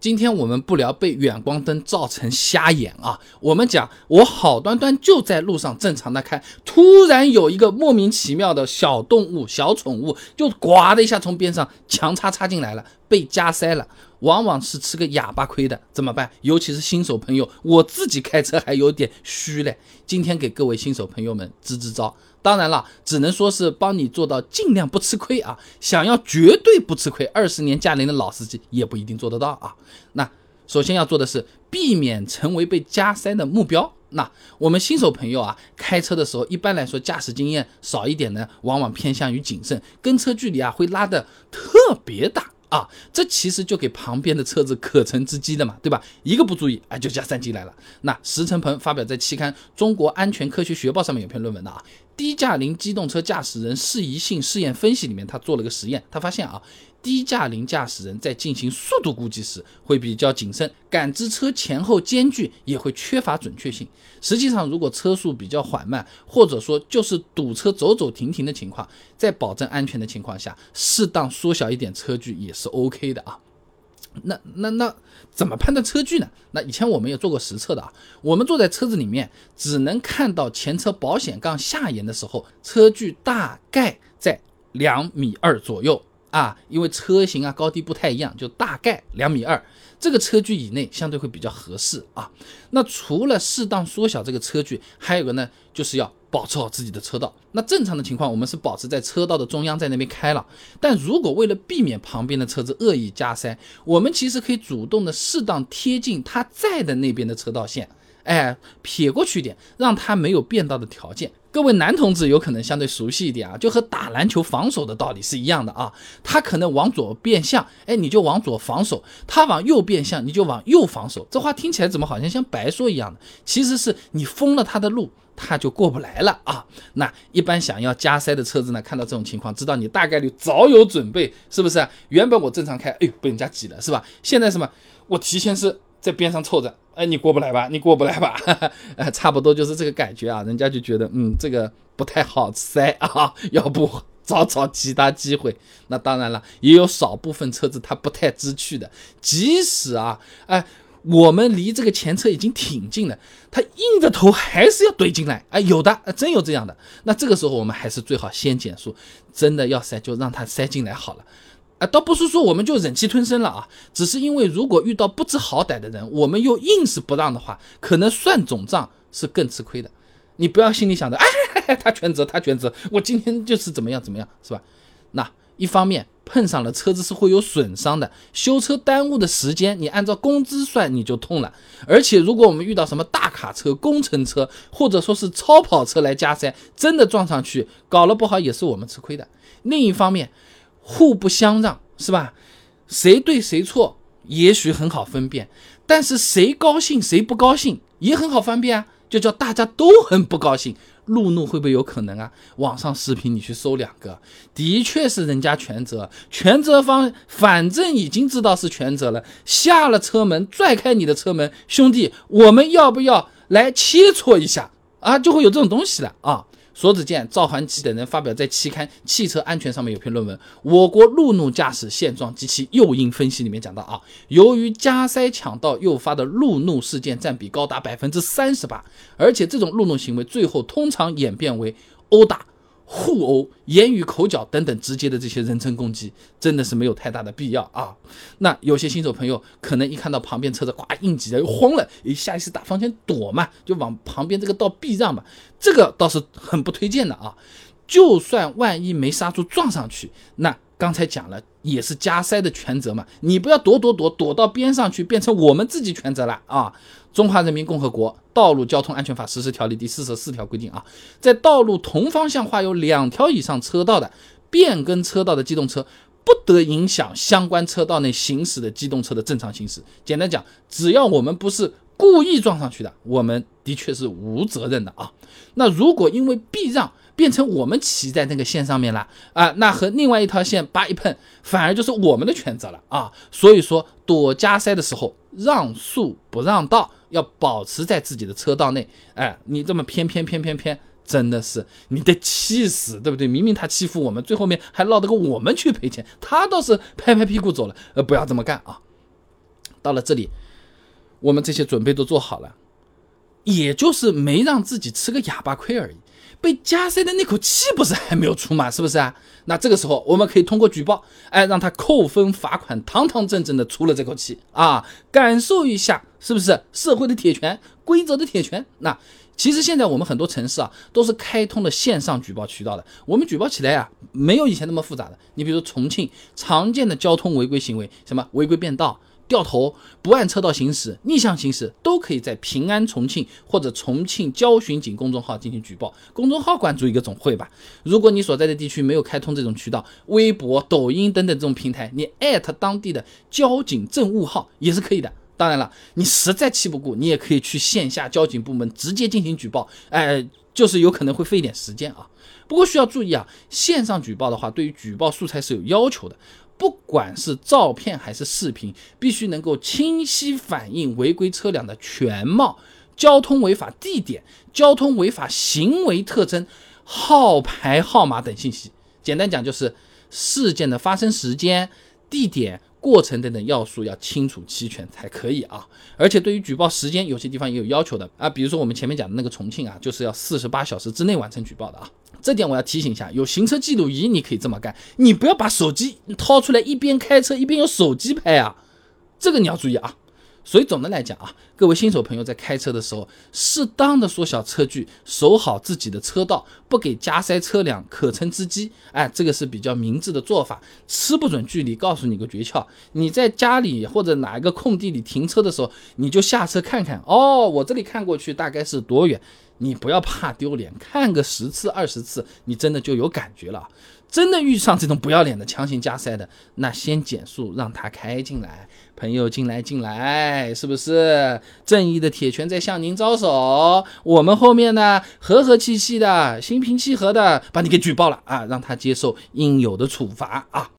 今天我们不聊被远光灯照成瞎眼啊，我们讲我好端端就在路上正常的开，突然有一个莫名其妙的小动物、小宠物就呱的一下从边上强插插进来了，被加塞了，往往是吃个哑巴亏的，怎么办？尤其是新手朋友，我自己开车还有点虚嘞。今天给各位新手朋友们支支招。当然了，只能说是帮你做到尽量不吃亏啊。想要绝对不吃亏，二十年驾龄的老司机也不一定做得到啊。那首先要做的是避免成为被加塞的目标。那我们新手朋友啊，开车的时候一般来说驾驶经验少一点呢，往往偏向于谨慎，跟车距离啊会拉得特别大。啊，这其实就给旁边的车子可乘之机的嘛，对吧？一个不注意，哎，就加塞进来了。那石成鹏发表在期刊《中国安全科学学报》上面有篇论文的啊，低驾龄机动车驾驶人适宜性试验分析里面，他做了个实验，他发现啊。低驾龄驾驶人在进行速度估计时会比较谨慎，感知车前后间距也会缺乏准确性。实际上，如果车速比较缓慢，或者说就是堵车走走停停的情况，在保证安全的情况下，适当缩小一点车距也是 OK 的啊。那那那怎么判断车距呢？那以前我们也做过实测的啊。我们坐在车子里面，只能看到前车保险杠下沿的时候，车距大概在两米二左右。啊，因为车型啊高低不太一样，就大概两米二，这个车距以内相对会比较合适啊。那除了适当缩小这个车距，还有个呢，就是要保持好自己的车道。那正常的情况，我们是保持在车道的中央，在那边开了。但如果为了避免旁边的车子恶意加塞，我们其实可以主动的适当贴近他在的那边的车道线。哎，撇过去一点，让他没有变道的条件。各位男同志有可能相对熟悉一点啊，就和打篮球防守的道理是一样的啊。他可能往左变向，哎，你就往左防守；他往右变向，你就往右防守。这话听起来怎么好像像白说一样的？其实是你封了他的路，他就过不来了啊。那一般想要加塞的车子呢，看到这种情况，知道你大概率早有准备，是不是？原本我正常开，哎呦，被人家挤了，是吧？现在什么？我提前是。在边上凑着，哎，你过不来吧？你过不来吧？呃，差不多就是这个感觉啊。人家就觉得，嗯，这个不太好塞啊，要不找找其他机会。那当然了，也有少部分车子它不太知趣的，即使啊，哎，我们离这个前车已经挺近了，他硬着头还是要怼进来。哎，有的，真有这样的。那这个时候我们还是最好先减速，真的要塞就让他塞进来好了。啊，倒不是说我们就忍气吞声了啊，只是因为如果遇到不知好歹的人，我们又硬是不让的话，可能算总账是更吃亏的。你不要心里想着，哎，他全责，他全责，我今天就是怎么样怎么样，是吧？那一方面碰上了车子是会有损伤的，修车耽误的时间，你按照工资算你就痛了。而且如果我们遇到什么大卡车、工程车或者说是超跑车来加塞，真的撞上去，搞了不好也是我们吃亏的。另一方面。互不相让是吧？谁对谁错，也许很好分辨，但是谁高兴谁不高兴也很好分辨啊！就叫大家都很不高兴，路怒会不会有可能啊？网上视频你去搜两个，的确是人家全责，全责方反正已经知道是全责了，下了车门拽开你的车门，兄弟，我们要不要来切磋一下啊？就会有这种东西了啊！索子健、赵环奇等人发表在期刊《汽车安全》上面有篇论文《我国路怒驾驶现状及其诱因分析》，里面讲到啊，由于加塞抢道诱发的路怒事件占比高达百分之三十八，而且这种路怒行为最后通常演变为殴打。互殴、言语口角等等直接的这些人身攻击，真的是没有太大的必要啊。那有些新手朋友可能一看到旁边车子呱硬挤了，又慌了，一下意识打方向躲嘛，就往旁边这个道避让嘛，这个倒是很不推荐的啊。就算万一没刹住撞上去，那。刚才讲了，也是加塞的全责嘛，你不要躲躲躲躲到边上去，变成我们自己全责了啊！中华人民共和国道路交通安全法实施条例第四十四条规定啊，在道路同方向画有两条以上车道的变更车道的机动车，不得影响相关车道内行驶的机动车的正常行驶。简单讲，只要我们不是故意撞上去的，我们的确是无责任的啊。那如果因为避让，变成我们骑在那个线上面了啊，那和另外一条线叭一碰，反而就是我们的全责了啊。所以说躲加塞的时候，让速不让道，要保持在自己的车道内。哎，你这么偏偏偏偏偏，真的是你得气死，对不对？明明他欺负我们，最后面还落得个我们去赔钱，他倒是拍拍屁股走了。呃，不要这么干啊。到了这里，我们这些准备都做好了，也就是没让自己吃个哑巴亏而已。被加塞的那口气不是还没有出吗？是不是啊？那这个时候我们可以通过举报，哎，让他扣分罚款，堂堂正正的出了这口气啊，感受一下是不是社会的铁拳，规则的铁拳？那其实现在我们很多城市啊，都是开通了线上举报渠道的，我们举报起来啊，没有以前那么复杂的。你比如重庆常见的交通违规行为，什么违规变道。掉头不按车道行驶、逆向行驶，都可以在平安重庆或者重庆交巡警公众号进行举报。公众号关注一个总会吧。如果你所在的地区没有开通这种渠道，微博、抖音等等这种平台，你艾特当地的交警政务号也是可以的。当然了，你实在气不过，你也可以去线下交警部门直接进行举报。哎，就是有可能会费一点时间啊。不过需要注意啊，线上举报的话，对于举报素材是有要求的。不管是照片还是视频，必须能够清晰反映违规车辆的全貌、交通违法地点、交通违法行为特征、号牌号码等信息。简单讲，就是事件的发生时间、地点。过程等等要素要清楚齐全才可以啊，而且对于举报时间，有些地方也有要求的啊，比如说我们前面讲的那个重庆啊，就是要四十八小时之内完成举报的啊。这点我要提醒一下，有行车记录仪你可以这么干，你不要把手机掏出来一边开车一边用手机拍啊，这个你要注意啊。所以总的来讲啊，各位新手朋友在开车的时候，适当的缩小车距，守好自己的车道，不给加塞车辆可乘之机，哎，这个是比较明智的做法。吃不准距离，告诉你个诀窍：你在家里或者哪一个空地里停车的时候，你就下车看看，哦，我这里看过去大概是多远。你不要怕丢脸，看个十次二十次，你真的就有感觉了。真的遇上这种不要脸的强行加塞的，那先减速，让他开进来。朋友进来进来，是不是？正义的铁拳在向您招手，我们后面呢，和和气气的，心平气和的把你给举报了啊，让他接受应有的处罚啊。